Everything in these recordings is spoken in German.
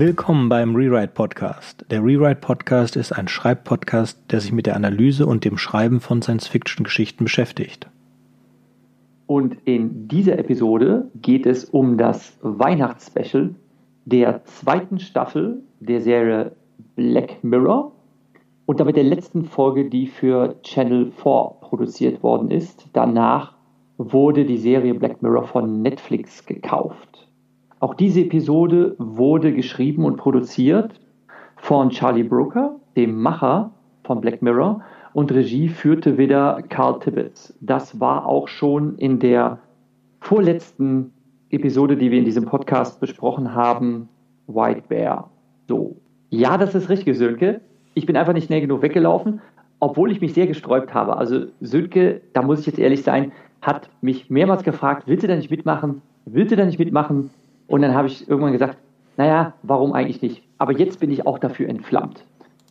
Willkommen beim Rewrite Podcast. Der Rewrite Podcast ist ein Schreibpodcast, der sich mit der Analyse und dem Schreiben von Science-Fiction-Geschichten beschäftigt. Und in dieser Episode geht es um das Weihnachtsspecial der zweiten Staffel der Serie Black Mirror und damit der letzten Folge, die für Channel 4 produziert worden ist. Danach wurde die Serie Black Mirror von Netflix gekauft. Auch diese Episode wurde geschrieben und produziert von Charlie Brooker, dem Macher von Black Mirror, und Regie führte wieder Carl Tibbetts. Das war auch schon in der vorletzten Episode, die wir in diesem Podcast besprochen haben, White Bear. So. Ja, das ist richtig, Sönke. Ich bin einfach nicht schnell genug weggelaufen, obwohl ich mich sehr gesträubt habe. Also Sönke, da muss ich jetzt ehrlich sein, hat mich mehrmals gefragt, willst du da nicht mitmachen? Willst du da nicht mitmachen? Und dann habe ich irgendwann gesagt, naja, warum eigentlich nicht? Aber jetzt bin ich auch dafür entflammt.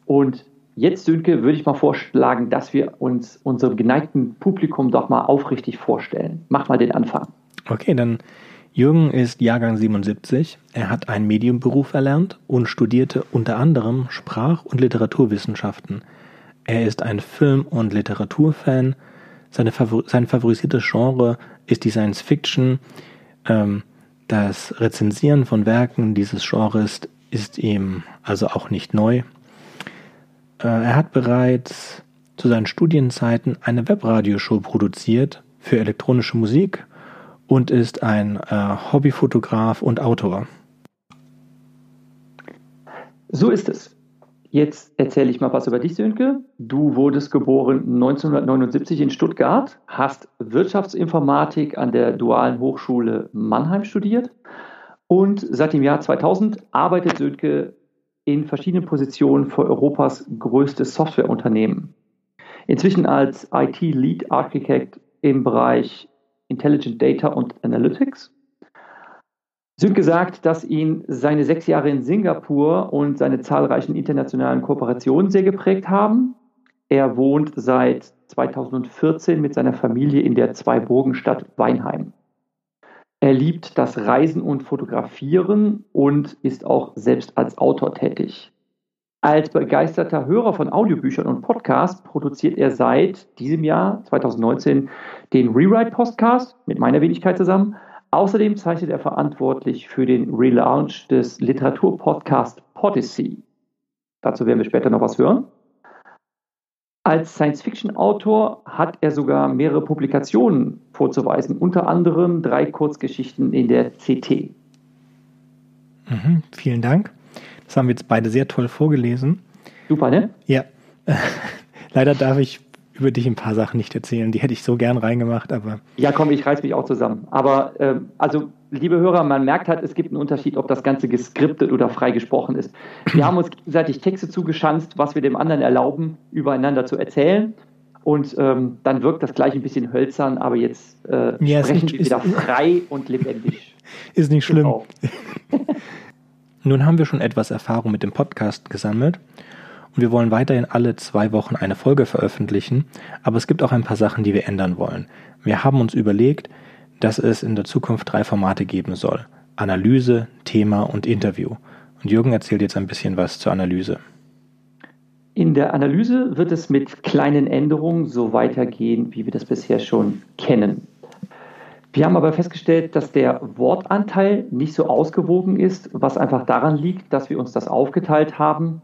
Und jetzt, Sönke, würde ich mal vorschlagen, dass wir uns unserem geneigten Publikum doch mal aufrichtig vorstellen. Mach mal den Anfang. Okay, dann Jürgen ist Jahrgang 77. Er hat einen Medienberuf erlernt und studierte unter anderem Sprach- und Literaturwissenschaften. Er ist ein Film- und Literaturfan. Seine Favor sein favorisiertes Genre ist die Science Fiction. Ähm, das Rezensieren von Werken dieses Genres ist ihm also auch nicht neu. Äh, er hat bereits zu seinen Studienzeiten eine Webradioshow produziert für elektronische Musik und ist ein äh, Hobbyfotograf und Autor. So ist es. Jetzt erzähle ich mal was über dich, Sönke. Du wurdest geboren 1979 in Stuttgart, hast Wirtschaftsinformatik an der Dualen Hochschule Mannheim studiert und seit dem Jahr 2000 arbeitet Sönke in verschiedenen Positionen für Europas größtes Softwareunternehmen. Inzwischen als IT-Lead Architect im Bereich Intelligent Data und Analytics Sönke sagt, dass ihn seine sechs Jahre in Singapur und seine zahlreichen internationalen Kooperationen sehr geprägt haben. Er wohnt seit 2014 mit seiner Familie in der Zweiburgenstadt Weinheim. Er liebt das Reisen und Fotografieren und ist auch selbst als Autor tätig. Als begeisterter Hörer von Audiobüchern und Podcasts produziert er seit diesem Jahr, 2019, den Rewrite Podcast mit meiner Wenigkeit zusammen Außerdem zeichnet er verantwortlich für den Relaunch des Literaturpodcasts Podyssey. Dazu werden wir später noch was hören. Als Science-Fiction-Autor hat er sogar mehrere Publikationen vorzuweisen, unter anderem drei Kurzgeschichten in der CT. Mhm, vielen Dank. Das haben wir jetzt beide sehr toll vorgelesen. Super, ne? Ja. Leider darf ich über dich ein paar Sachen nicht erzählen. Die hätte ich so gern reingemacht, aber. Ja, komm, ich reiß mich auch zusammen. Aber ähm, also, liebe Hörer, man merkt halt, es gibt einen Unterschied, ob das Ganze geskriptet oder frei gesprochen ist. Wir haben uns gegenseitig Texte zugeschanzt, was wir dem anderen erlauben, übereinander zu erzählen. Und ähm, dann wirkt das gleich ein bisschen hölzern, aber jetzt äh, ja, sprechen nicht, wir wieder frei und lebendig. Ist nicht schlimm. Nun haben wir schon etwas Erfahrung mit dem Podcast gesammelt und wir wollen weiterhin alle zwei Wochen eine Folge veröffentlichen, aber es gibt auch ein paar Sachen, die wir ändern wollen. Wir haben uns überlegt, dass es in der Zukunft drei Formate geben soll. Analyse, Thema und Interview. Und Jürgen erzählt jetzt ein bisschen was zur Analyse. In der Analyse wird es mit kleinen Änderungen so weitergehen, wie wir das bisher schon kennen. Wir haben aber festgestellt, dass der Wortanteil nicht so ausgewogen ist, was einfach daran liegt, dass wir uns das aufgeteilt haben,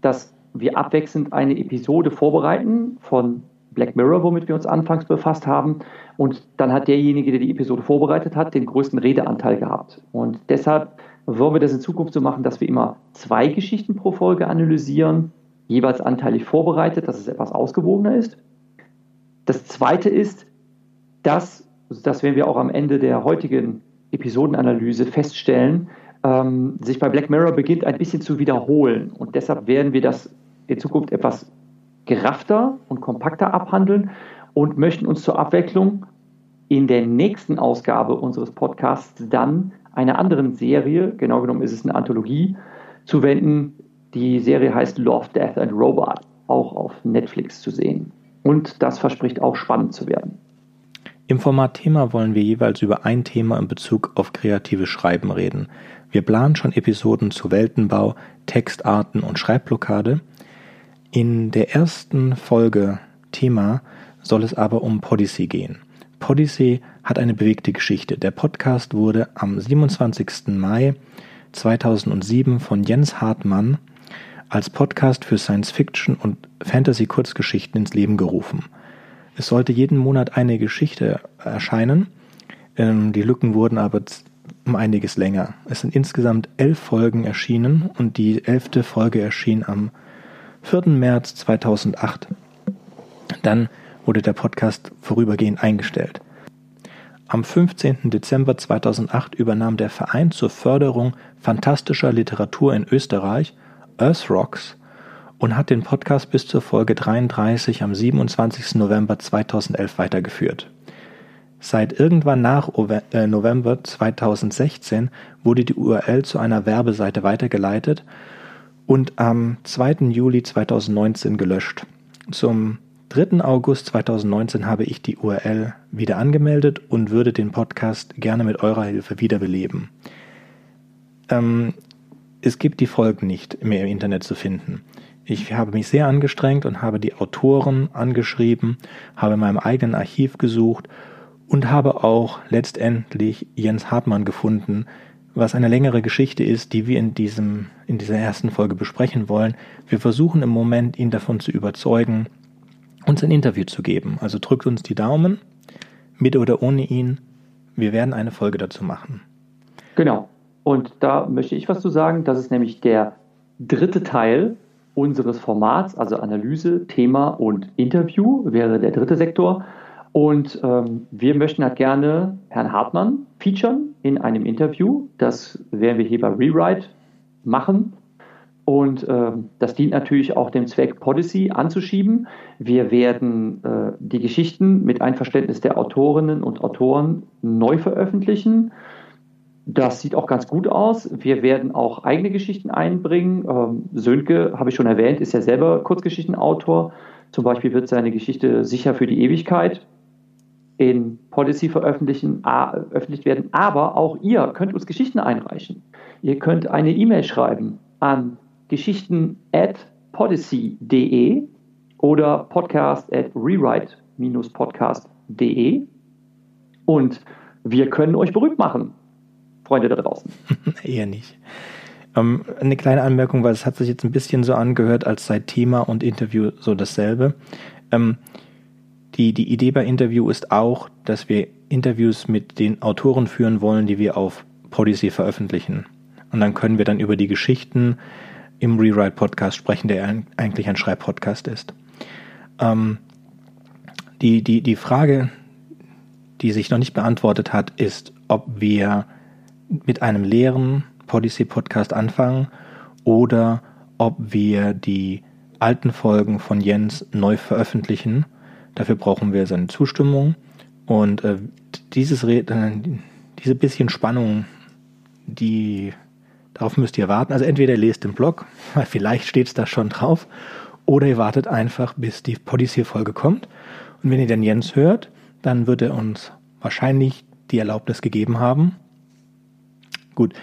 dass wir abwechselnd eine Episode vorbereiten von Black Mirror, womit wir uns anfangs befasst haben. Und dann hat derjenige, der die Episode vorbereitet hat, den größten Redeanteil gehabt. Und deshalb wollen wir das in Zukunft so machen, dass wir immer zwei Geschichten pro Folge analysieren, jeweils anteilig vorbereitet, dass es etwas ausgewogener ist. Das zweite ist, dass, das werden wir auch am Ende der heutigen Episodenanalyse feststellen, ähm, sich bei Black Mirror beginnt ein bisschen zu wiederholen. Und deshalb werden wir das in Zukunft etwas geraffter und kompakter abhandeln und möchten uns zur Abwechslung in der nächsten Ausgabe unseres Podcasts dann einer anderen Serie, genau genommen ist es eine Anthologie, zuwenden. Die Serie heißt Love, Death and Robot, auch auf Netflix zu sehen. Und das verspricht auch spannend zu werden. Im Format Thema wollen wir jeweils über ein Thema in Bezug auf kreatives Schreiben reden. Wir planen schon Episoden zu Weltenbau, Textarten und Schreibblockade. In der ersten Folge Thema soll es aber um Podyssey gehen. Podyssey hat eine bewegte Geschichte. Der Podcast wurde am 27. Mai 2007 von Jens Hartmann als Podcast für Science Fiction und Fantasy Kurzgeschichten ins Leben gerufen. Es sollte jeden Monat eine Geschichte erscheinen. Ähm, die Lücken wurden aber um einiges länger. Es sind insgesamt elf Folgen erschienen und die elfte Folge erschien am 4. März 2008. Dann wurde der Podcast vorübergehend eingestellt. Am 15. Dezember 2008 übernahm der Verein zur Förderung fantastischer Literatur in Österreich, Earthrocks, und hat den Podcast bis zur Folge 33 am 27. November 2011 weitergeführt. Seit irgendwann nach äh, November 2016 wurde die URL zu einer Werbeseite weitergeleitet und am 2. Juli 2019 gelöscht. Zum 3. August 2019 habe ich die URL wieder angemeldet und würde den Podcast gerne mit eurer Hilfe wiederbeleben. Ähm, es gibt die Folgen nicht mehr im Internet zu finden. Ich habe mich sehr angestrengt und habe die Autoren angeschrieben, habe in meinem eigenen Archiv gesucht und habe auch letztendlich Jens Hartmann gefunden, was eine längere Geschichte ist, die wir in diesem, in dieser ersten Folge besprechen wollen. Wir versuchen im Moment, ihn davon zu überzeugen, uns ein Interview zu geben. Also drückt uns die Daumen, mit oder ohne ihn. Wir werden eine Folge dazu machen. Genau. Und da möchte ich was zu sagen. Das ist nämlich der dritte Teil unseres Formats, also Analyse, Thema und Interview wäre der dritte Sektor. Und ähm, wir möchten halt gerne Herrn Hartmann featuren in einem Interview. Das werden wir hier bei Rewrite machen. Und äh, das dient natürlich auch dem Zweck, Policy anzuschieben. Wir werden äh, die Geschichten mit Einverständnis der Autorinnen und Autoren neu veröffentlichen. Das sieht auch ganz gut aus. Wir werden auch eigene Geschichten einbringen. Ähm, Sönke, habe ich schon erwähnt, ist ja selber Kurzgeschichtenautor. Zum Beispiel wird seine Geschichte Sicher für die Ewigkeit in Policy veröffentlichen, veröffentlicht werden. Aber auch ihr könnt uns Geschichten einreichen. Ihr könnt eine E-Mail schreiben an geschichten at policy.de oder podcast at rewrite-podcast.de und wir können euch berühmt machen. Freunde da draußen? Eher nicht. Ähm, eine kleine Anmerkung, weil es hat sich jetzt ein bisschen so angehört, als sei Thema und Interview so dasselbe. Ähm, die, die Idee bei Interview ist auch, dass wir Interviews mit den Autoren führen wollen, die wir auf Policy veröffentlichen. Und dann können wir dann über die Geschichten im Rewrite-Podcast sprechen, der eigentlich ein Schreibpodcast ist. Ähm, die, die, die Frage, die sich noch nicht beantwortet hat, ist, ob wir mit einem leeren Policy-Podcast anfangen oder ob wir die alten Folgen von Jens neu veröffentlichen. Dafür brauchen wir seine Zustimmung. Und äh, dieses äh, diese bisschen Spannung, die darauf müsst ihr warten. Also entweder ihr lest den Blog, weil vielleicht steht es da schon drauf, oder ihr wartet einfach, bis die Policy-Folge kommt. Und wenn ihr dann Jens hört, dann wird er uns wahrscheinlich die Erlaubnis gegeben haben, Gut,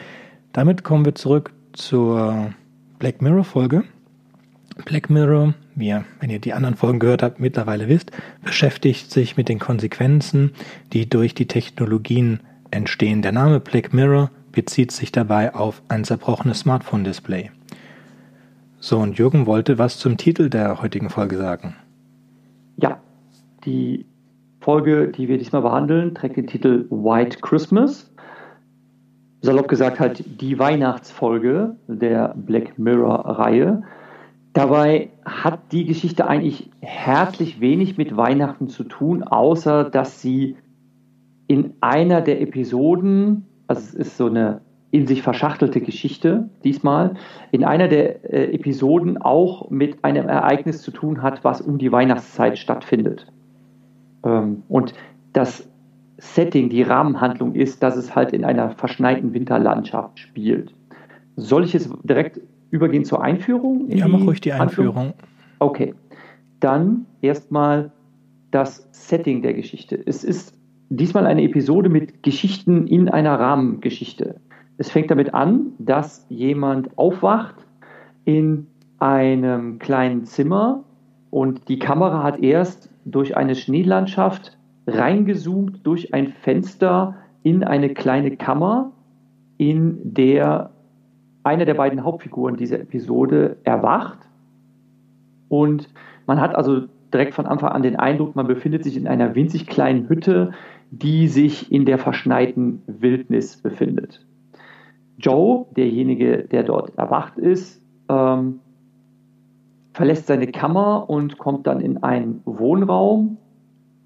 damit kommen wir zurück zur Black Mirror Folge. Black Mirror, ihr, wenn ihr die anderen Folgen gehört habt, mittlerweile wisst, beschäftigt sich mit den Konsequenzen, die durch die Technologien entstehen. Der Name Black Mirror bezieht sich dabei auf ein zerbrochenes Smartphone-Display. So, und Jürgen wollte was zum Titel der heutigen Folge sagen. Ja, die Folge, die wir diesmal behandeln, trägt den Titel White Christmas salopp gesagt halt die Weihnachtsfolge der Black Mirror-Reihe. Dabei hat die Geschichte eigentlich herzlich wenig mit Weihnachten zu tun, außer dass sie in einer der Episoden, also es ist so eine in sich verschachtelte Geschichte diesmal, in einer der äh, Episoden auch mit einem Ereignis zu tun hat, was um die Weihnachtszeit stattfindet. Ähm, und das Setting, die Rahmenhandlung ist, dass es halt in einer verschneiten Winterlandschaft spielt. Soll ich jetzt direkt übergehen zur Einführung? Ja, mach ruhig die Einführung. Handlung? Okay. Dann erstmal das Setting der Geschichte. Es ist diesmal eine Episode mit Geschichten in einer Rahmengeschichte. Es fängt damit an, dass jemand aufwacht in einem kleinen Zimmer und die Kamera hat erst durch eine Schneelandschaft reingezoomt durch ein Fenster in eine kleine Kammer, in der eine der beiden Hauptfiguren dieser Episode erwacht. Und man hat also direkt von Anfang an den Eindruck, man befindet sich in einer winzig kleinen Hütte, die sich in der verschneiten Wildnis befindet. Joe, derjenige, der dort erwacht ist, ähm, verlässt seine Kammer und kommt dann in einen Wohnraum,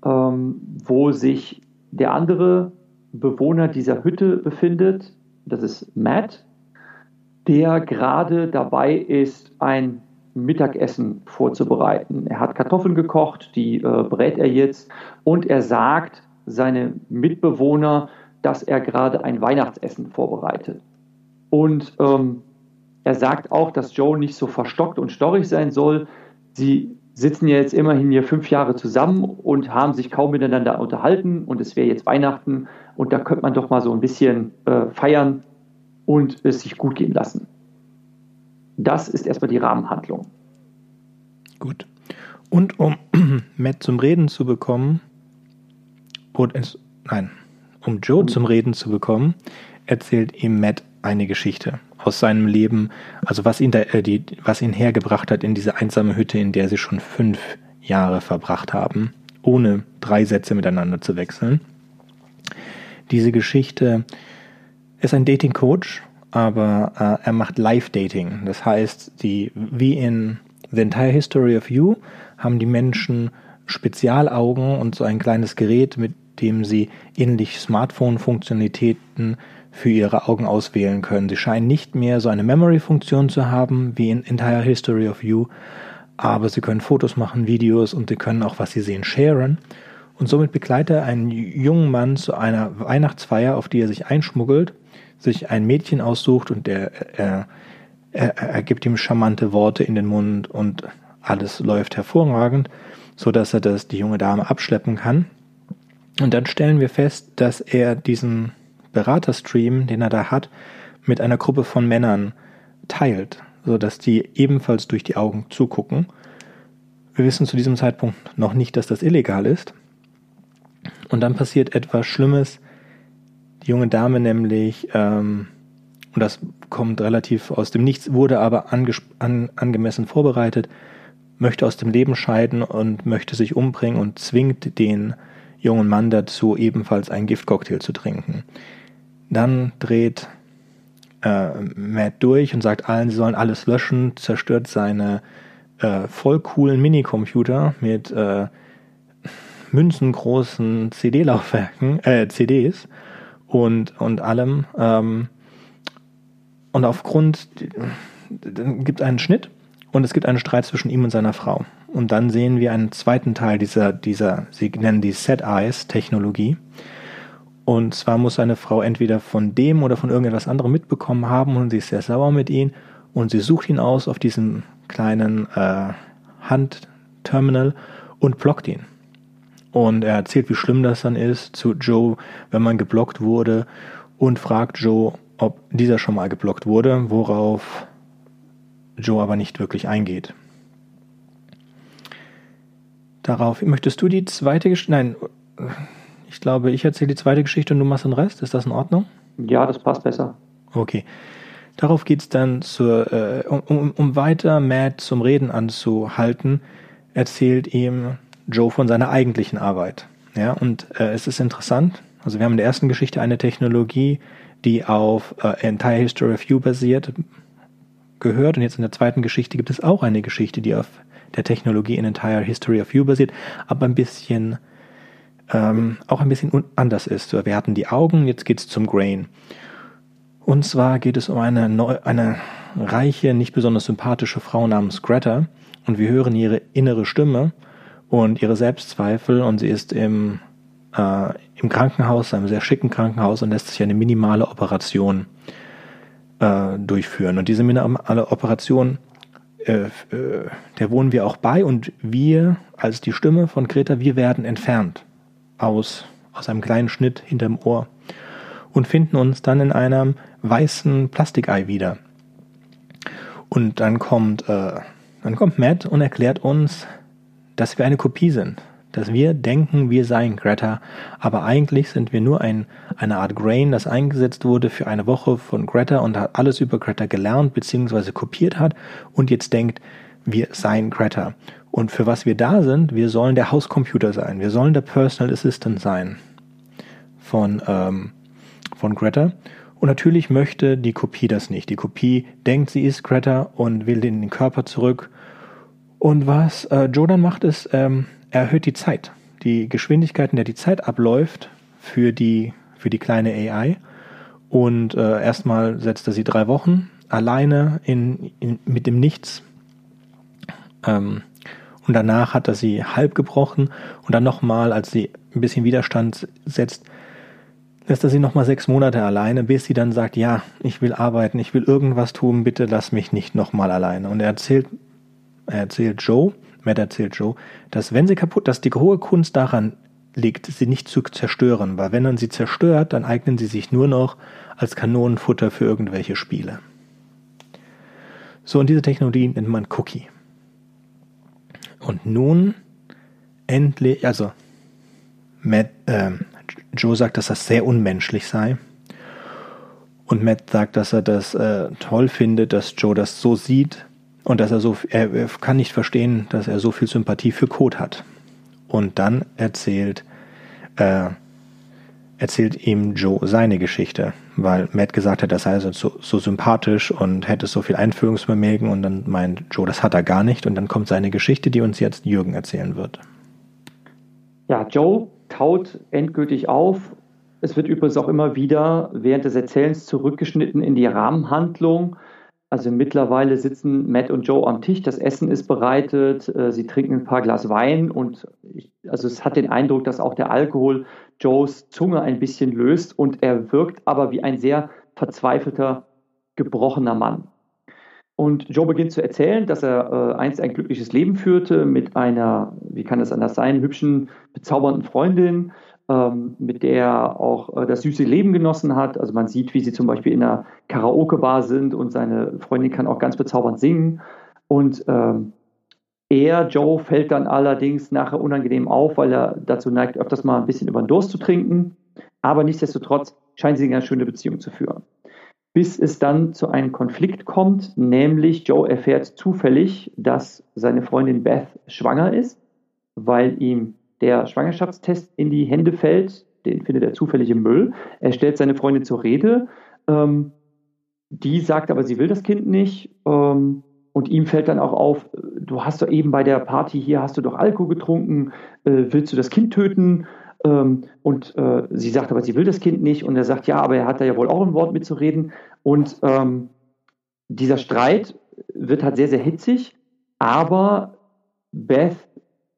ähm, wo sich der andere Bewohner dieser Hütte befindet. Das ist Matt, der gerade dabei ist, ein Mittagessen vorzubereiten. Er hat Kartoffeln gekocht, die äh, brät er jetzt und er sagt seine Mitbewohner, dass er gerade ein Weihnachtsessen vorbereitet. Und ähm, er sagt auch, dass Joe nicht so verstockt und storrig sein soll. Sie sitzen ja jetzt immerhin hier fünf Jahre zusammen und haben sich kaum miteinander unterhalten und es wäre jetzt Weihnachten und da könnte man doch mal so ein bisschen äh, feiern und es sich gut gehen lassen. Das ist erstmal die Rahmenhandlung. Gut. Und um Matt zum Reden zu bekommen, und es, nein, um Joe zum Reden zu bekommen, erzählt ihm Matt eine Geschichte aus seinem Leben, also was ihn, da, äh, die, was ihn hergebracht hat in diese einsame Hütte, in der sie schon fünf Jahre verbracht haben, ohne drei Sätze miteinander zu wechseln. Diese Geschichte ist ein Dating-Coach, aber äh, er macht Live-Dating. Das heißt, die, wie in The Entire History of You haben die Menschen Spezialaugen und so ein kleines Gerät, mit dem sie ähnlich Smartphone-Funktionalitäten für ihre Augen auswählen können. Sie scheinen nicht mehr so eine Memory-Funktion zu haben wie in Entire History of You, aber sie können Fotos machen, Videos und sie können auch, was sie sehen, sharen. Und somit begleitet er einen jungen Mann zu einer Weihnachtsfeier, auf die er sich einschmuggelt, sich ein Mädchen aussucht und der, er, er, er gibt ihm charmante Worte in den Mund und alles läuft hervorragend, so dass er das die junge Dame abschleppen kann. Und dann stellen wir fest, dass er diesen Beraterstream, den er da hat, mit einer Gruppe von Männern teilt, sodass die ebenfalls durch die Augen zugucken. Wir wissen zu diesem Zeitpunkt noch nicht, dass das illegal ist. Und dann passiert etwas Schlimmes. Die junge Dame nämlich, ähm, und das kommt relativ aus dem Nichts, wurde aber an, angemessen vorbereitet, möchte aus dem Leben scheiden und möchte sich umbringen und zwingt den jungen Mann dazu, ebenfalls einen Giftcocktail zu trinken. Dann dreht äh, Matt durch und sagt allen, sie sollen alles löschen, zerstört seine äh, voll coolen Minicomputer mit äh, münzengroßen CD-Laufwerken, äh, CDs und, und allem. Ähm, und aufgrund, dann gibt es einen Schnitt und es gibt einen Streit zwischen ihm und seiner Frau. Und dann sehen wir einen zweiten Teil dieser, dieser sie nennen die Set-Eyes-Technologie. Und zwar muss seine Frau entweder von dem oder von irgendetwas anderem mitbekommen haben und sie ist sehr sauer mit ihm und sie sucht ihn aus auf diesem kleinen äh, Handterminal und blockt ihn. Und er erzählt, wie schlimm das dann ist zu Joe, wenn man geblockt wurde und fragt Joe, ob dieser schon mal geblockt wurde, worauf Joe aber nicht wirklich eingeht. Darauf möchtest du die zweite Geschichte, nein, ich glaube, ich erzähle die zweite Geschichte und du machst den Rest. Ist das in Ordnung? Ja, das passt besser. Okay. Darauf geht es dann, zur, äh, um, um weiter Matt zum Reden anzuhalten, erzählt ihm Joe von seiner eigentlichen Arbeit. Ja, und äh, es ist interessant. Also wir haben in der ersten Geschichte eine Technologie, die auf äh, Entire History of You basiert, gehört. Und jetzt in der zweiten Geschichte gibt es auch eine Geschichte, die auf der Technologie in Entire History of You basiert, aber ein bisschen ähm, auch ein bisschen anders ist. Wir hatten die Augen, jetzt geht es zum Grain. Und zwar geht es um eine, neu, eine reiche, nicht besonders sympathische Frau namens Greta. Und wir hören ihre innere Stimme und ihre Selbstzweifel. Und sie ist im, äh, im Krankenhaus, einem sehr schicken Krankenhaus, und lässt sich eine minimale Operation äh, durchführen. Und diese minimale Operation, äh, äh der wohnen wir auch bei. Und wir, als die Stimme von Greta, wir werden entfernt aus, aus einem kleinen Schnitt hinterm Ohr und finden uns dann in einem weißen Plastikei wieder. Und dann kommt, äh, dann kommt Matt und erklärt uns, dass wir eine Kopie sind. Dass wir denken, wir seien Greta, aber eigentlich sind wir nur ein, eine Art Grain, das eingesetzt wurde für eine Woche von Greta und hat alles über Greta gelernt bzw. kopiert hat und jetzt denkt, wir seien Greta. Und für was wir da sind, wir sollen der Hauscomputer sein, wir sollen der Personal Assistant sein von, ähm, von Greta. Und natürlich möchte die Kopie das nicht. Die Kopie denkt, sie ist Greta und will den Körper zurück. Und was äh, Jordan macht, ist, ähm, er erhöht die Zeit. Die Geschwindigkeit, in der die Zeit abläuft für die, für die kleine AI. Und äh, erstmal setzt er sie drei Wochen alleine in, in, mit dem Nichts. Ähm, und danach hat er sie halb gebrochen und dann nochmal, als sie ein bisschen Widerstand setzt, lässt er sie nochmal sechs Monate alleine, bis sie dann sagt, ja, ich will arbeiten, ich will irgendwas tun, bitte lass mich nicht nochmal alleine. Und er erzählt, er erzählt Joe, Matt erzählt Joe, dass wenn sie kaputt, dass die hohe Kunst daran liegt, sie nicht zu zerstören, weil wenn man sie zerstört, dann eignen sie sich nur noch als Kanonenfutter für irgendwelche Spiele. So, und diese Technologie nennt man Cookie. Und nun endlich, also Matt, äh, Joe sagt, dass das sehr unmenschlich sei. Und Matt sagt, dass er das äh, toll findet, dass Joe das so sieht und dass er so, er, kann nicht verstehen, dass er so viel Sympathie für Code hat. Und dann erzählt, äh, erzählt ihm Joe seine Geschichte, weil Matt gesagt hat, er sei so, so sympathisch und hätte so viel Einführungsvermögen und dann meint Joe, das hat er gar nicht und dann kommt seine Geschichte, die uns jetzt Jürgen erzählen wird. Ja, Joe taut endgültig auf. Es wird übrigens auch immer wieder während des Erzählens zurückgeschnitten in die Rahmenhandlung. Also mittlerweile sitzen Matt und Joe am Tisch, das Essen ist bereitet, äh, sie trinken ein paar Glas Wein und ich, also es hat den Eindruck, dass auch der Alkohol Joes Zunge ein bisschen löst und er wirkt aber wie ein sehr verzweifelter, gebrochener Mann. Und Joe beginnt zu erzählen, dass er äh, einst ein glückliches Leben führte mit einer, wie kann das anders sein, hübschen, bezaubernden Freundin, mit der er auch äh, das süße Leben genossen hat. Also man sieht, wie sie zum Beispiel in einer Karaoke-Bar sind und seine Freundin kann auch ganz bezaubernd singen. Und ähm, er, Joe, fällt dann allerdings nachher unangenehm auf, weil er dazu neigt, öfters mal ein bisschen über den Durst zu trinken. Aber nichtsdestotrotz scheinen sie eine ganz schöne Beziehung zu führen. Bis es dann zu einem Konflikt kommt, nämlich Joe erfährt zufällig, dass seine Freundin Beth schwanger ist, weil ihm der Schwangerschaftstest in die Hände fällt, den findet er zufällig im Müll. Er stellt seine Freundin zur Rede. Ähm, die sagt aber, sie will das Kind nicht. Ähm, und ihm fällt dann auch auf, du hast doch eben bei der Party hier, hast du doch Alkohol getrunken, äh, willst du das Kind töten? Ähm, und äh, sie sagt aber, sie will das Kind nicht. Und er sagt, ja, aber er hat da ja wohl auch ein Wort mitzureden. Und ähm, dieser Streit wird halt sehr, sehr hitzig. Aber Beth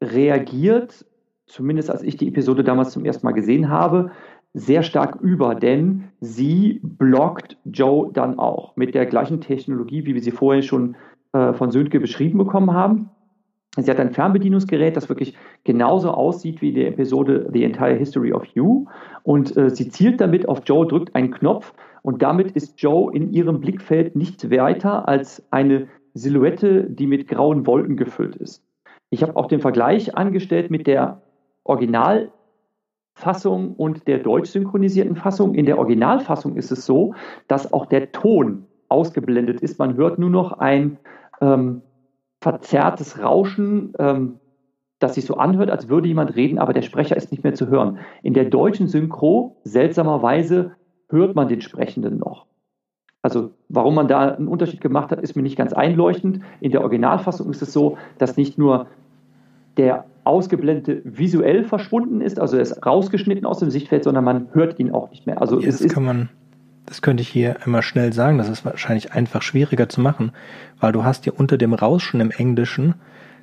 reagiert zumindest als ich die Episode damals zum ersten Mal gesehen habe, sehr stark über, denn sie blockt Joe dann auch mit der gleichen Technologie, wie wir sie vorher schon äh, von Sönke beschrieben bekommen haben. Sie hat ein Fernbedienungsgerät, das wirklich genauso aussieht wie die Episode The Entire History of You. Und äh, sie zielt damit auf Joe, drückt einen Knopf und damit ist Joe in ihrem Blickfeld nichts weiter als eine Silhouette, die mit grauen Wolken gefüllt ist. Ich habe auch den Vergleich angestellt mit der Originalfassung und der deutsch synchronisierten Fassung. In der Originalfassung ist es so, dass auch der Ton ausgeblendet ist. Man hört nur noch ein ähm, verzerrtes Rauschen, ähm, das sich so anhört, als würde jemand reden, aber der Sprecher ist nicht mehr zu hören. In der deutschen Synchro, seltsamerweise, hört man den Sprechenden noch. Also warum man da einen Unterschied gemacht hat, ist mir nicht ganz einleuchtend. In der Originalfassung ist es so, dass nicht nur der ausgeblendete visuell verschwunden ist, also er ist rausgeschnitten aus dem Sichtfeld, sondern man hört ihn auch nicht mehr. Also ja, das kann man, das könnte ich hier immer schnell sagen, das ist wahrscheinlich einfach schwieriger zu machen, weil du hast ja unter dem Rauschen im Englischen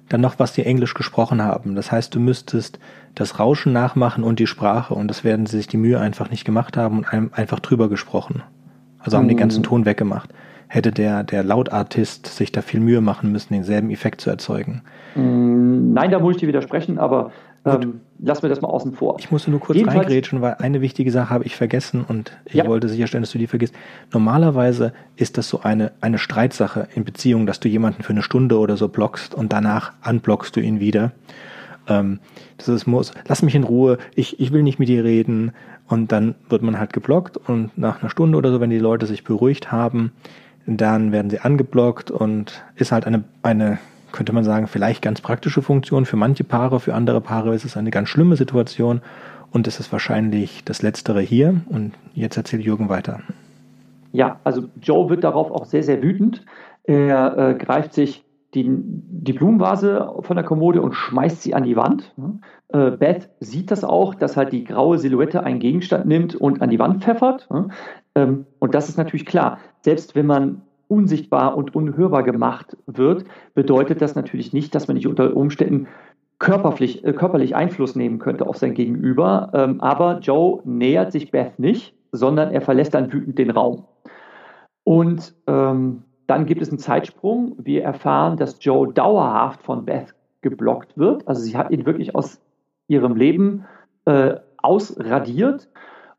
dann noch was die Englisch gesprochen haben. Das heißt, du müsstest das Rauschen nachmachen und die Sprache und das werden sie sich die Mühe einfach nicht gemacht haben und einfach drüber gesprochen. Also haben mhm. den ganzen Ton weggemacht hätte der, der Lautartist sich da viel Mühe machen müssen, denselben Effekt zu erzeugen. Mm, nein, da muss ich dir widersprechen, aber Ähm, lassen wir das mal außen vor. Ich musste nur kurz Jedenfalls, reingrätschen, weil eine wichtige Sache habe ich vergessen und ich ja. wollte sicherstellen, dass du die vergisst. Normalerweise ist das so eine, eine Streitsache in Beziehungen, dass du jemanden für eine Stunde oder so blockst und danach unblockst du ihn wieder. Ähm, das ist muss, lass mich in Ruhe, ich, ich will nicht mit dir reden. Und dann wird man halt geblockt und nach einer Stunde oder so, wenn die Leute sich beruhigt haben, dann werden sie angeblockt und ist halt eine, eine könnte man sagen, vielleicht ganz praktische Funktion für manche Paare, für andere Paare ist es eine ganz schlimme Situation und es ist wahrscheinlich das Letztere hier. Und jetzt erzählt Jürgen weiter. Ja, also Joe wird darauf auch sehr, sehr wütend. Er äh, greift sich die, die Blumenvase von der Kommode und schmeißt sie an die Wand. Äh, Beth sieht das auch, dass halt die graue Silhouette einen Gegenstand nimmt und an die Wand pfeffert. Ähm, und das ist natürlich klar. Selbst wenn man unsichtbar und unhörbar gemacht wird, bedeutet das natürlich nicht, dass man nicht unter Umständen körperlich, äh, körperlich Einfluss nehmen könnte auf sein Gegenüber. Ähm, aber Joe nähert sich Beth nicht, sondern er verlässt dann wütend den Raum. Und ähm, dann gibt es einen Zeitsprung. Wir erfahren, dass Joe dauerhaft von Beth geblockt wird. Also sie hat ihn wirklich aus ihrem Leben äh, ausradiert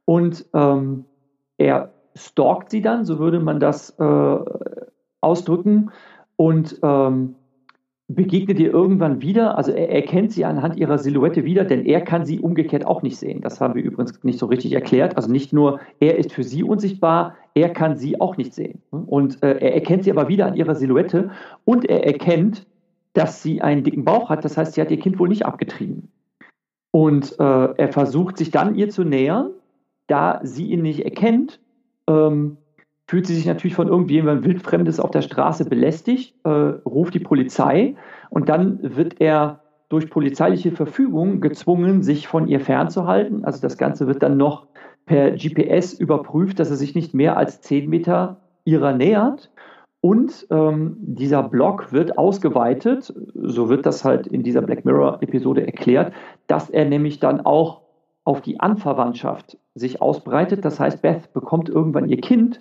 und ähm, er stalkt sie dann, so würde man das äh, ausdrücken, und ähm, begegnet ihr irgendwann wieder. Also er erkennt sie anhand ihrer Silhouette wieder, denn er kann sie umgekehrt auch nicht sehen. Das haben wir übrigens nicht so richtig erklärt. Also nicht nur er ist für sie unsichtbar, er kann sie auch nicht sehen. Und äh, er erkennt sie aber wieder an ihrer Silhouette und er erkennt, dass sie einen dicken Bauch hat. Das heißt, sie hat ihr Kind wohl nicht abgetrieben. Und äh, er versucht sich dann ihr zu nähern. Da sie ihn nicht erkennt, ähm, fühlt sie sich natürlich von irgendjemandem Wildfremdes auf der Straße belästigt, äh, ruft die Polizei und dann wird er durch polizeiliche Verfügung gezwungen, sich von ihr fernzuhalten. Also das Ganze wird dann noch per GPS überprüft, dass er sich nicht mehr als zehn Meter ihrer nähert. Und ähm, dieser Block wird ausgeweitet, so wird das halt in dieser Black Mirror-Episode erklärt, dass er nämlich dann auch auf die Anverwandtschaft sich ausbreitet. Das heißt, Beth bekommt irgendwann ihr Kind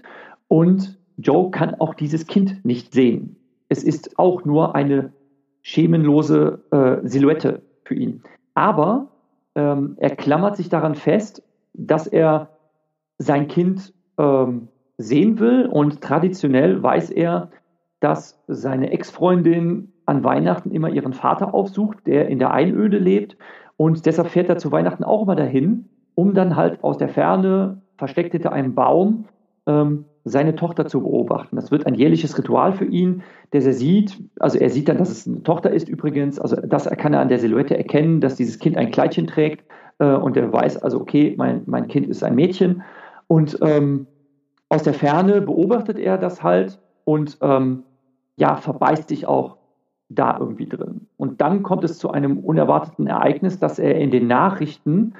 und Joe kann auch dieses Kind nicht sehen. Es ist auch nur eine schemenlose äh, Silhouette für ihn. Aber ähm, er klammert sich daran fest, dass er sein Kind ähm, sehen will und traditionell weiß er, dass seine Ex-Freundin an Weihnachten immer ihren Vater aufsucht, der in der Einöde lebt und deshalb fährt er zu Weihnachten auch immer dahin, um dann halt aus der Ferne, versteckt hinter einem Baum, ähm, seine Tochter zu beobachten. Das wird ein jährliches Ritual für ihn, das er sieht. Also er sieht dann, dass es eine Tochter ist übrigens. Also das kann er an der Silhouette erkennen, dass dieses Kind ein Kleidchen trägt. Äh, und er weiß also, okay, mein, mein Kind ist ein Mädchen. Und ähm, aus der Ferne beobachtet er das halt und ähm, ja, verbeißt sich auch da irgendwie drin. Und dann kommt es zu einem unerwarteten Ereignis, dass er in den Nachrichten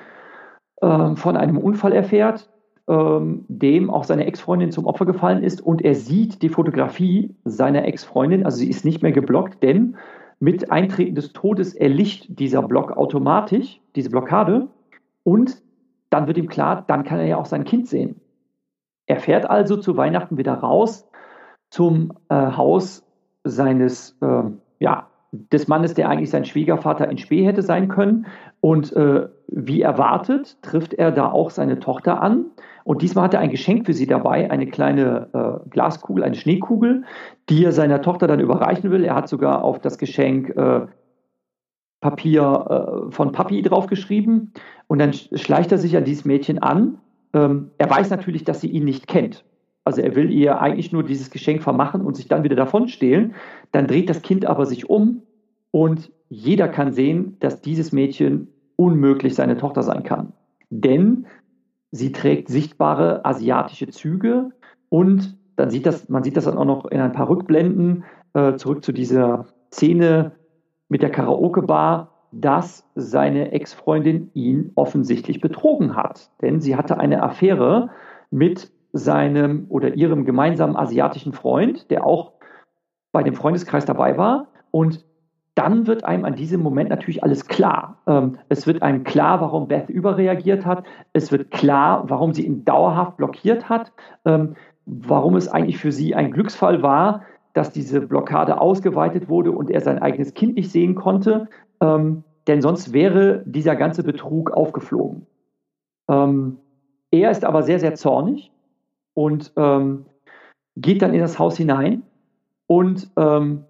äh, von einem Unfall erfährt, ähm, dem auch seine Ex-Freundin zum Opfer gefallen ist und er sieht die Fotografie seiner Ex-Freundin, also sie ist nicht mehr geblockt, denn mit Eintreten des Todes erlicht dieser Block automatisch, diese Blockade und dann wird ihm klar, dann kann er ja auch sein Kind sehen. Er fährt also zu Weihnachten wieder raus zum äh, Haus seines äh, ja, des Mannes, der eigentlich sein Schwiegervater in Spee hätte sein können. Und äh, wie erwartet, trifft er da auch seine Tochter an. Und diesmal hat er ein Geschenk für sie dabei, eine kleine äh, Glaskugel, eine Schneekugel, die er seiner Tochter dann überreichen will. Er hat sogar auf das Geschenk äh, Papier äh, von Papi draufgeschrieben. Und dann schleicht er sich an dieses Mädchen an. Ähm, er weiß natürlich, dass sie ihn nicht kennt. Also er will ihr eigentlich nur dieses Geschenk vermachen und sich dann wieder davon stehlen. Dann dreht das Kind aber sich um und jeder kann sehen, dass dieses Mädchen unmöglich seine Tochter sein kann. Denn sie trägt sichtbare asiatische Züge und dann sieht das, man sieht das dann auch noch in ein paar Rückblenden äh, zurück zu dieser Szene mit der Karaoke-Bar, dass seine Ex-Freundin ihn offensichtlich betrogen hat. Denn sie hatte eine Affäre mit seinem oder ihrem gemeinsamen asiatischen Freund, der auch bei dem Freundeskreis dabei war. Und dann wird einem an diesem Moment natürlich alles klar. Ähm, es wird einem klar, warum Beth überreagiert hat. Es wird klar, warum sie ihn dauerhaft blockiert hat. Ähm, warum es eigentlich für sie ein Glücksfall war, dass diese Blockade ausgeweitet wurde und er sein eigenes Kind nicht sehen konnte. Ähm, denn sonst wäre dieser ganze Betrug aufgeflogen. Ähm, er ist aber sehr, sehr zornig und ähm, geht dann in das Haus hinein und ähm,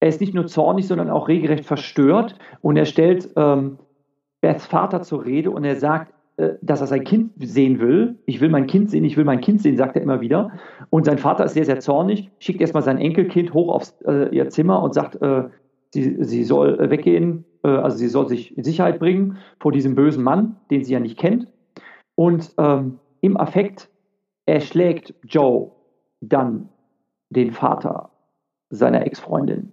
er ist nicht nur zornig, sondern auch regelrecht verstört und er stellt ähm, Beths Vater zur Rede und er sagt, äh, dass er sein Kind sehen will. Ich will mein Kind sehen, ich will mein Kind sehen, sagt er immer wieder. Und sein Vater ist sehr, sehr zornig, schickt erstmal sein Enkelkind hoch aufs äh, ihr Zimmer und sagt, äh, sie, sie soll äh, weggehen, äh, also sie soll sich in Sicherheit bringen vor diesem bösen Mann, den sie ja nicht kennt. Und ähm, im Affekt erschlägt Joe dann den Vater seiner Ex-Freundin.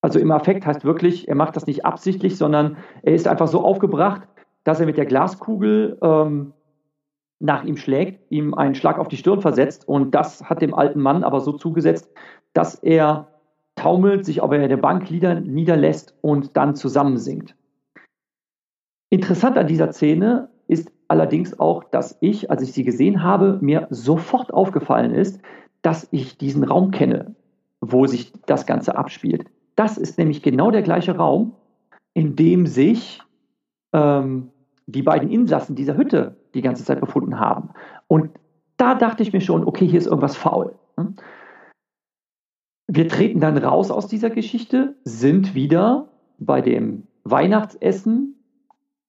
Also im Affekt heißt wirklich, er macht das nicht absichtlich, sondern er ist einfach so aufgebracht, dass er mit der Glaskugel ähm, nach ihm schlägt, ihm einen Schlag auf die Stirn versetzt und das hat dem alten Mann aber so zugesetzt, dass er taumelt, sich auf der Bank niederlässt und dann zusammensinkt. Interessant an dieser Szene ist allerdings auch, dass ich, als ich sie gesehen habe, mir sofort aufgefallen ist, dass ich diesen Raum kenne, wo sich das Ganze abspielt. Das ist nämlich genau der gleiche Raum, in dem sich ähm, die beiden Insassen dieser Hütte die ganze Zeit befunden haben. Und da dachte ich mir schon, okay, hier ist irgendwas faul. Hm? Wir treten dann raus aus dieser Geschichte, sind wieder bei dem Weihnachtsessen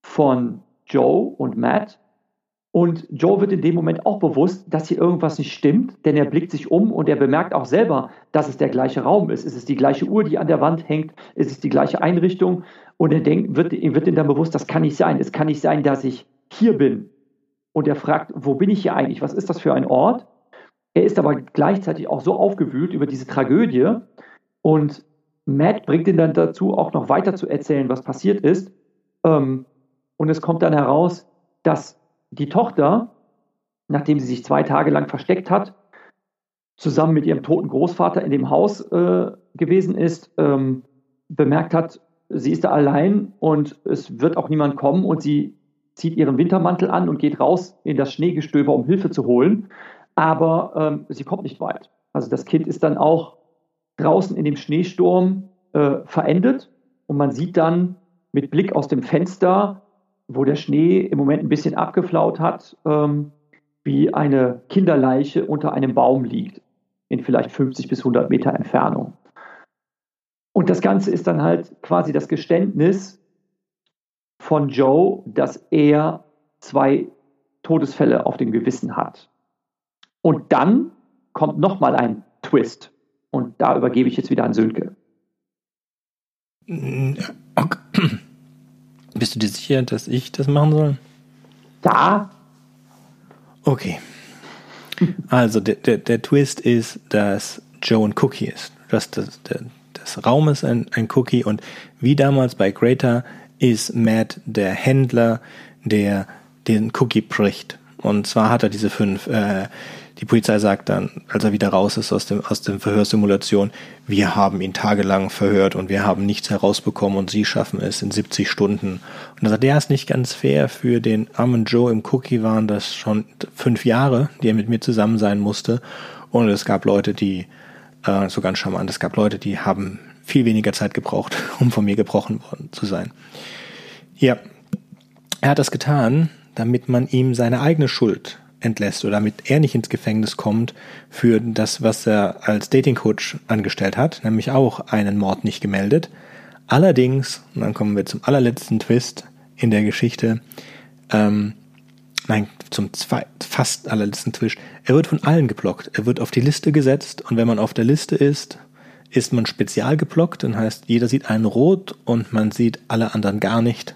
von Joe und Matt und Joe wird in dem Moment auch bewusst, dass hier irgendwas nicht stimmt, denn er blickt sich um und er bemerkt auch selber, dass es der gleiche Raum ist. Es ist die gleiche Uhr, die an der Wand hängt, es ist die gleiche Einrichtung und er denkt, wird, ihm wird dann bewusst, das kann nicht sein. Es kann nicht sein, dass ich hier bin. Und er fragt, wo bin ich hier eigentlich? Was ist das für ein Ort? Er ist aber gleichzeitig auch so aufgewühlt über diese Tragödie und Matt bringt ihn dann dazu, auch noch weiter zu erzählen, was passiert ist. Ähm, und es kommt dann heraus, dass die Tochter, nachdem sie sich zwei Tage lang versteckt hat, zusammen mit ihrem toten Großvater in dem Haus äh, gewesen ist, ähm, bemerkt hat, sie ist da allein und es wird auch niemand kommen und sie zieht ihren Wintermantel an und geht raus in das Schneegestöber, um Hilfe zu holen. Aber ähm, sie kommt nicht weit. Also das Kind ist dann auch draußen in dem Schneesturm äh, verendet und man sieht dann mit Blick aus dem Fenster wo der Schnee im Moment ein bisschen abgeflaut hat, ähm, wie eine Kinderleiche unter einem Baum liegt, in vielleicht 50 bis 100 Meter Entfernung. Und das Ganze ist dann halt quasi das Geständnis von Joe, dass er zwei Todesfälle auf dem Gewissen hat. Und dann kommt nochmal ein Twist. Und da übergebe ich jetzt wieder an Sönke. Okay. Bist du dir sicher, dass ich das machen soll? Ja. Okay. Also der, der, der Twist ist, dass Joe ein Cookie ist. Das, das, der, das Raum ist ein, ein Cookie und wie damals bei Greater ist Matt der Händler, der den Cookie bricht. Und zwar hat er diese fünf äh, die Polizei sagt dann, als er wieder raus ist aus dem, aus dem Verhörsimulation, wir haben ihn tagelang verhört und wir haben nichts herausbekommen und sie schaffen es in 70 Stunden. Und er sagt, der ist nicht ganz fair für den armen Joe im Cookie waren das schon fünf Jahre, die er mit mir zusammen sein musste. Und es gab Leute, die, äh, so ganz charmant, es gab Leute, die haben viel weniger Zeit gebraucht, um von mir gebrochen worden zu sein. Ja, er hat das getan, damit man ihm seine eigene Schuld entlässt oder damit er nicht ins Gefängnis kommt für das, was er als Dating Coach angestellt hat, nämlich auch einen Mord nicht gemeldet. Allerdings, und dann kommen wir zum allerletzten Twist in der Geschichte, ähm, nein, zum zwei, fast allerletzten Twist, er wird von allen geblockt. Er wird auf die Liste gesetzt und wenn man auf der Liste ist, ist man spezial geblockt, dann heißt, jeder sieht einen rot und man sieht alle anderen gar nicht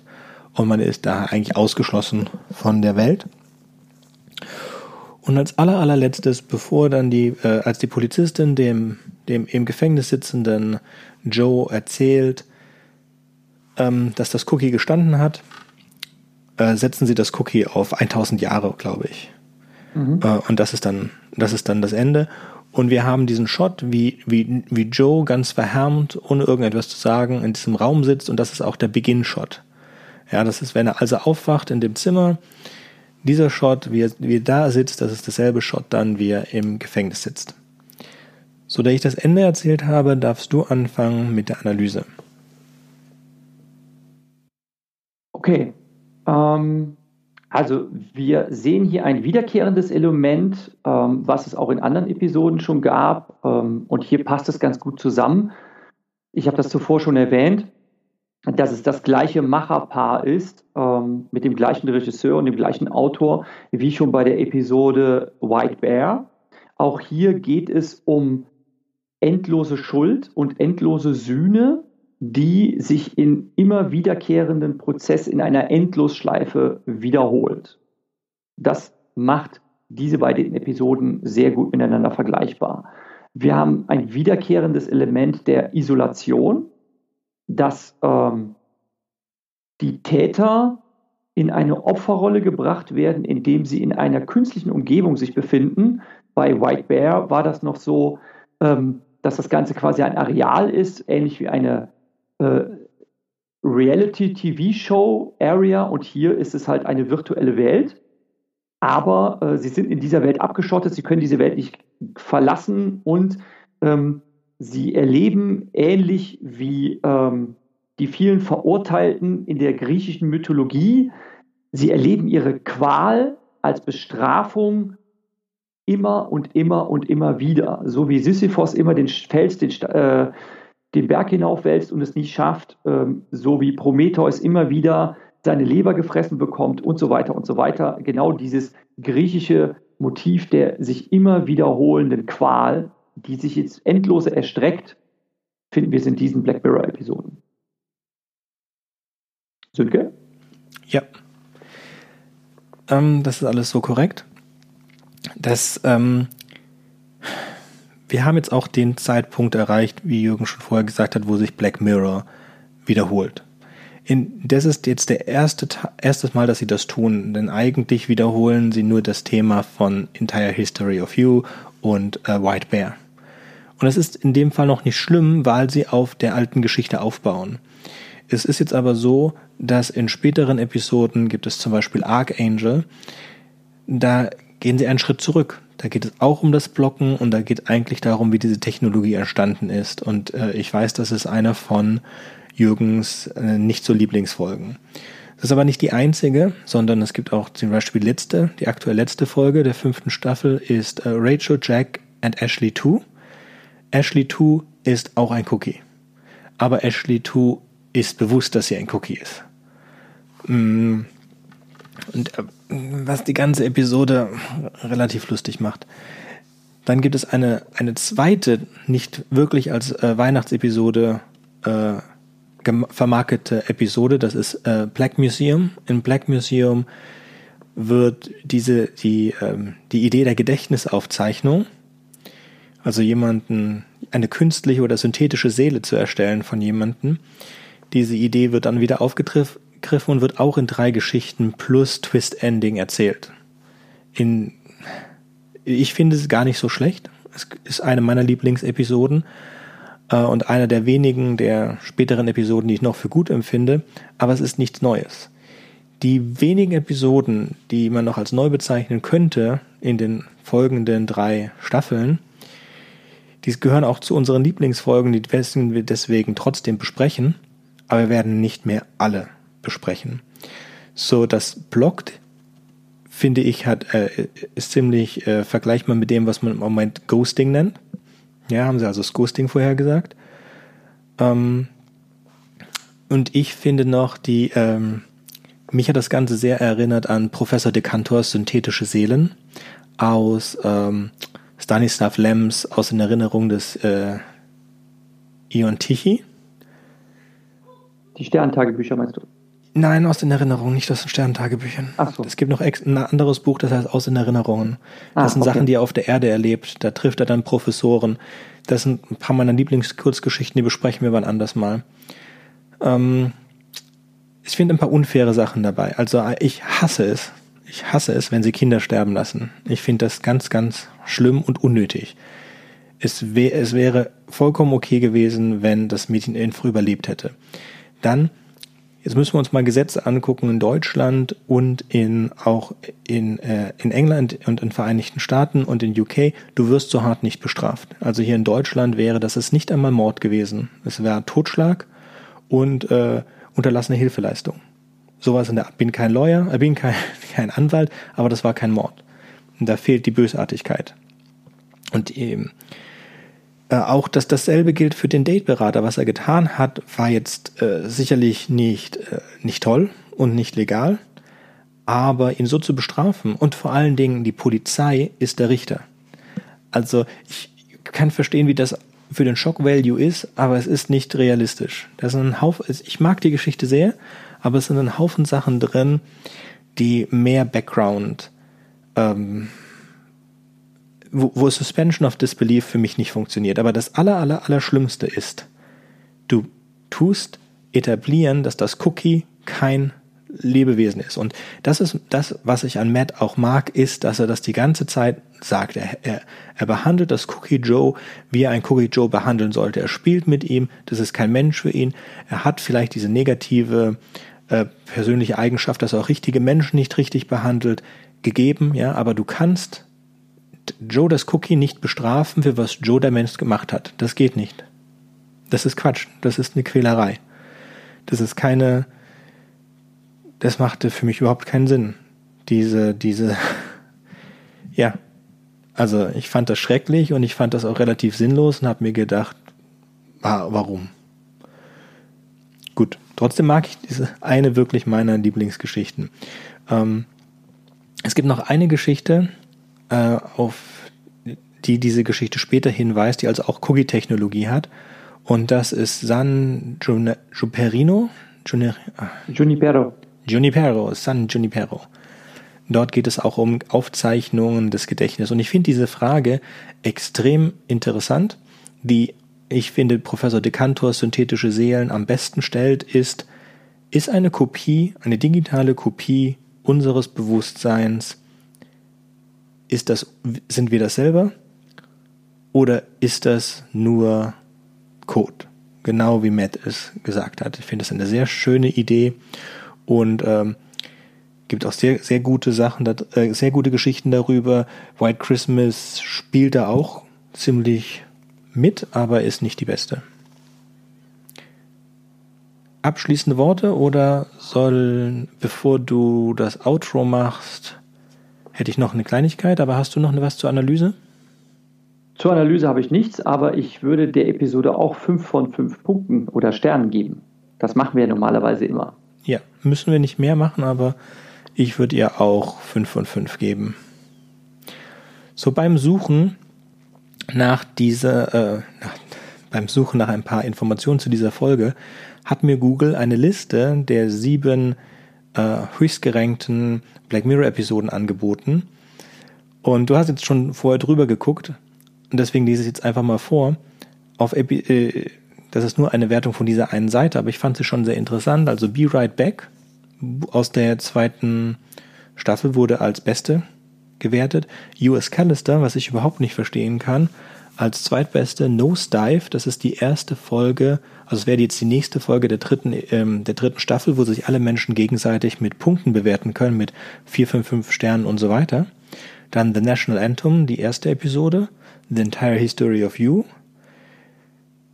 und man ist da eigentlich ausgeschlossen von der Welt. Und als aller, allerletztes, bevor dann die, äh, als die Polizistin dem, dem im Gefängnis sitzenden Joe erzählt, ähm, dass das Cookie gestanden hat, äh, setzen sie das Cookie auf 1000 Jahre, glaube ich. Mhm. Äh, und das ist dann, das ist dann das Ende. Und wir haben diesen Shot, wie, wie, wie Joe ganz verhärmt, ohne irgendetwas zu sagen, in diesem Raum sitzt. Und das ist auch der Beginn-Shot. Ja, das ist, wenn er also aufwacht in dem Zimmer, dieser Shot, wie er, wie er da sitzt, das ist dasselbe Shot dann, wie er im Gefängnis sitzt. So, da ich das Ende erzählt habe, darfst du anfangen mit der Analyse. Okay. Ähm, also wir sehen hier ein wiederkehrendes Element, ähm, was es auch in anderen Episoden schon gab. Ähm, und hier passt es ganz gut zusammen. Ich habe das zuvor schon erwähnt, dass es das gleiche Macherpaar ist, ähm, mit dem gleichen Regisseur und dem gleichen Autor, wie schon bei der Episode White Bear. Auch hier geht es um endlose Schuld und endlose Sühne, die sich in immer wiederkehrenden Prozess in einer Endlosschleife wiederholt. Das macht diese beiden Episoden sehr gut miteinander vergleichbar. Wir haben ein wiederkehrendes Element der Isolation, dass ähm, die Täter in eine Opferrolle gebracht werden, indem sie in einer künstlichen Umgebung sich befinden. Bei White Bear war das noch so, ähm, dass das Ganze quasi ein Areal ist, ähnlich wie eine äh, Reality-TV-Show-Area und hier ist es halt eine virtuelle Welt. Aber äh, sie sind in dieser Welt abgeschottet, sie können diese Welt nicht verlassen und ähm, sie erleben ähnlich wie ähm, die vielen Verurteilten in der griechischen Mythologie, sie erleben ihre Qual als Bestrafung immer und immer und immer wieder. So wie Sisyphos immer den Fels, den, äh, den Berg hinaufwälzt und es nicht schafft, ähm, so wie Prometheus immer wieder seine Leber gefressen bekommt und so weiter und so weiter. Genau dieses griechische Motiv der sich immer wiederholenden Qual, die sich jetzt endlose erstreckt, finden wir in diesen Black Mirror-Episoden. Sönke? Ja. Ähm, das ist alles so korrekt. Das, ähm, wir haben jetzt auch den Zeitpunkt erreicht, wie Jürgen schon vorher gesagt hat, wo sich Black Mirror wiederholt. In, das ist jetzt der erste erstes Mal, dass sie das tun, denn eigentlich wiederholen sie nur das Thema von Entire History of You und äh, White Bear. Und das ist in dem Fall noch nicht schlimm, weil sie auf der alten Geschichte aufbauen. Es ist jetzt aber so, dass in späteren Episoden gibt es zum Beispiel Archangel, da gehen sie einen Schritt zurück. Da geht es auch um das Blocken und da geht eigentlich darum, wie diese Technologie entstanden ist. Und äh, ich weiß, das ist eine von Jürgens äh, nicht so Lieblingsfolgen. Das ist aber nicht die einzige, sondern es gibt auch zum Beispiel letzte, die aktuell letzte Folge der fünften Staffel ist äh, Rachel, Jack and Ashley 2. Ashley 2 ist auch ein Cookie. Aber Ashley 2 ist bewusst, dass sie ein Cookie ist. Mm. Und äh, was die ganze Episode relativ lustig macht. Dann gibt es eine, eine zweite, nicht wirklich als äh, Weihnachtsepisode äh, vermarktete Episode, das ist äh, Black Museum. In Black Museum wird diese, die, ähm, die Idee der Gedächtnisaufzeichnung, also jemanden, eine künstliche oder synthetische Seele zu erstellen von jemandem, diese Idee wird dann wieder aufgegriffen und wird auch in drei Geschichten plus Twist-Ending erzählt. In, ich finde es gar nicht so schlecht. Es ist eine meiner Lieblingsepisoden und einer der wenigen der späteren Episoden, die ich noch für gut empfinde, aber es ist nichts Neues. Die wenigen Episoden, die man noch als neu bezeichnen könnte in den folgenden drei Staffeln, die gehören auch zu unseren Lieblingsfolgen, die wir deswegen trotzdem besprechen aber wir werden nicht mehr alle besprechen. So, das Blockt, finde ich, hat, äh, ist ziemlich äh, vergleichbar mit dem, was man im Moment Ghosting nennt. Ja, haben sie also das Ghosting vorher gesagt. Ähm, und ich finde noch die, ähm, mich hat das Ganze sehr erinnert an Professor Decantors Synthetische Seelen aus ähm, Stanislav Lems aus in Erinnerung des äh, Ion Tichy. Die Sterntagebücher meinst du? Nein, aus den Erinnerungen, nicht aus den Sterntagebüchern. Ach so. Es gibt noch ein anderes Buch, das heißt Aus den Erinnerungen. Das ah, sind okay. Sachen, die er auf der Erde erlebt. Da trifft er dann Professoren. Das sind ein paar meiner Lieblingskurzgeschichten, die besprechen wir wann anders mal. Ähm, ich finde ein paar unfaire Sachen dabei. Also ich hasse es. Ich hasse es, wenn sie Kinder sterben lassen. Ich finde das ganz, ganz schlimm und unnötig. Es, wär, es wäre vollkommen okay gewesen, wenn das Mädchen einfach überlebt hätte. Dann, jetzt müssen wir uns mal Gesetze angucken in Deutschland und in, auch in, äh, in England und in Vereinigten Staaten und in UK. Du wirst so hart nicht bestraft. Also hier in Deutschland wäre das ist nicht einmal Mord gewesen. Es wäre Totschlag und äh, unterlassene Hilfeleistung. sowas in der Art. Bin kein Lawyer, äh, bin kein, kein Anwalt, aber das war kein Mord. Und da fehlt die Bösartigkeit. Und eben, äh, auch dass dasselbe gilt für den Dateberater. Was er getan hat, war jetzt äh, sicherlich nicht, äh, nicht toll und nicht legal, aber ihn so zu bestrafen und vor allen Dingen die Polizei ist der Richter. Also ich kann verstehen, wie das für den Shock Value ist, aber es ist nicht realistisch. Das sind ein Haufen, ich mag die Geschichte sehr, aber es sind ein Haufen Sachen drin, die mehr Background, ähm, wo, wo Suspension of Disbelief für mich nicht funktioniert. Aber das aller, aller, aller Schlimmste ist, du tust etablieren, dass das Cookie kein Lebewesen ist. Und das ist das, was ich an Matt auch mag, ist, dass er das die ganze Zeit sagt. Er, er, er behandelt das Cookie Joe, wie er ein Cookie Joe behandeln sollte. Er spielt mit ihm, das ist kein Mensch für ihn. Er hat vielleicht diese negative äh, persönliche Eigenschaft, dass er auch richtige Menschen nicht richtig behandelt, gegeben, ja, aber du kannst Joe das Cookie nicht bestrafen für was Joe der Mensch gemacht hat. Das geht nicht. Das ist Quatsch. Das ist eine Quälerei. Das ist keine, das machte für mich überhaupt keinen Sinn. Diese, diese, ja, also ich fand das schrecklich und ich fand das auch relativ sinnlos und habe mir gedacht, warum? Gut, trotzdem mag ich diese eine wirklich meiner Lieblingsgeschichten. Ähm, es gibt noch eine Geschichte, äh, auf die diese Geschichte später hinweist, die also auch Cookie-Technologie hat. Und das ist San Juperino. Junipero. Junipero, San Junipero. Dort geht es auch um Aufzeichnungen des Gedächtnisses. Und ich finde diese Frage extrem interessant. Wie ich finde, Professor Decantors synthetische Seelen am besten stellt, ist, ist eine Kopie, eine digitale Kopie unseres Bewusstseins, ist das, sind wir das selber? Oder ist das nur Code? Genau wie Matt es gesagt hat. Ich finde das eine sehr schöne Idee und ähm, gibt auch sehr, sehr gute Sachen, äh, sehr gute Geschichten darüber. White Christmas spielt da auch ziemlich mit, aber ist nicht die beste. Abschließende Worte oder soll, bevor du das Outro machst, hätte ich noch eine Kleinigkeit, aber hast du noch was zur Analyse? Zur Analyse habe ich nichts, aber ich würde der Episode auch 5 von 5 Punkten oder Sternen geben. Das machen wir normalerweise immer. Ja, müssen wir nicht mehr machen, aber ich würde ihr auch 5 von 5 geben. So beim Suchen nach dieser, äh, nach, beim Suchen nach ein paar Informationen zu dieser Folge, hat mir Google eine Liste der sieben äh, höchstgerankten Black Mirror Episoden angeboten. Und du hast jetzt schon vorher drüber geguckt und deswegen lese ich jetzt einfach mal vor. Auf Epi äh, das ist nur eine Wertung von dieser einen Seite, aber ich fand sie schon sehr interessant. Also Be Right Back aus der zweiten Staffel wurde als beste gewertet. US Callister, was ich überhaupt nicht verstehen kann, als zweitbeste Nosedive. Das ist die erste Folge, also es wäre jetzt die nächste Folge der dritten, ähm, der dritten Staffel, wo sich alle Menschen gegenseitig mit Punkten bewerten können, mit 4, 5, 5 Sternen und so weiter. Dann The National Anthem, die erste Episode. The Entire History of You,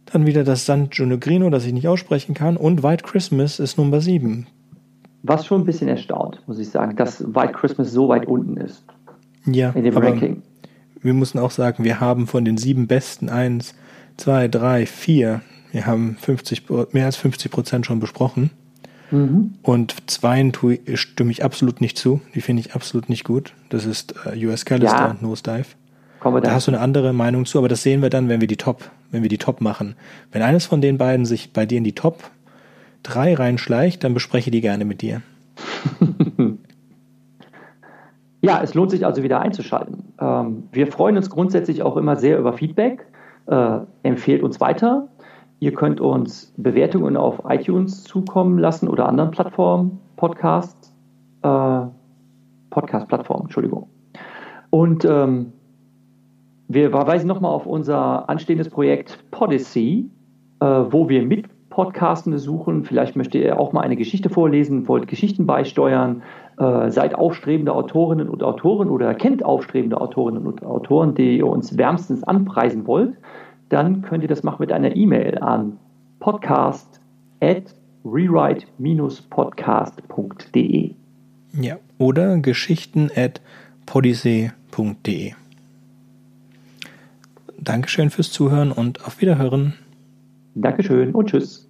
dann wieder das San Giunegrino, das ich nicht aussprechen kann. Und White Christmas ist Nummer 7. Was schon ein bisschen erstaunt, muss ich sagen, dass White Christmas so weit unten ist. Ja, in dem Ranking. Wir müssen auch sagen, wir haben von den sieben besten eins, zwei, drei, vier. Wir haben 50, mehr als 50 Prozent schon besprochen. Mhm. Und zweien tue, stimme ich absolut nicht zu. Die finde ich absolut nicht gut. Das ist äh, US Callister ja. und Nosedive. Da, da hast du eine andere Meinung zu, aber das sehen wir dann, wenn wir die Top wenn wir die Top machen. Wenn eines von den beiden sich bei dir in die Top 3 reinschleicht, dann bespreche die gerne mit dir. ja, es lohnt sich also wieder einzuschalten. Ähm, wir freuen uns grundsätzlich auch immer sehr über Feedback. Äh, empfehlt uns weiter. Ihr könnt uns Bewertungen auf iTunes zukommen lassen oder anderen Plattformen, Podcasts, äh, Podcast-Plattformen, Entschuldigung. Und ähm, wir verweisen nochmal auf unser anstehendes Projekt Podyssey, äh, wo wir mit Podcastende suchen. Vielleicht möchtet ihr auch mal eine Geschichte vorlesen, wollt Geschichten beisteuern, äh, seid aufstrebende Autorinnen und Autoren oder kennt aufstrebende Autorinnen und Autoren, die ihr uns wärmstens anpreisen wollt, dann könnt ihr das machen mit einer E-Mail an podcast at rewrite-podcast.de. Ja, oder geschichten at podyssee.de. Dankeschön fürs Zuhören und auf Wiederhören. Dankeschön und tschüss.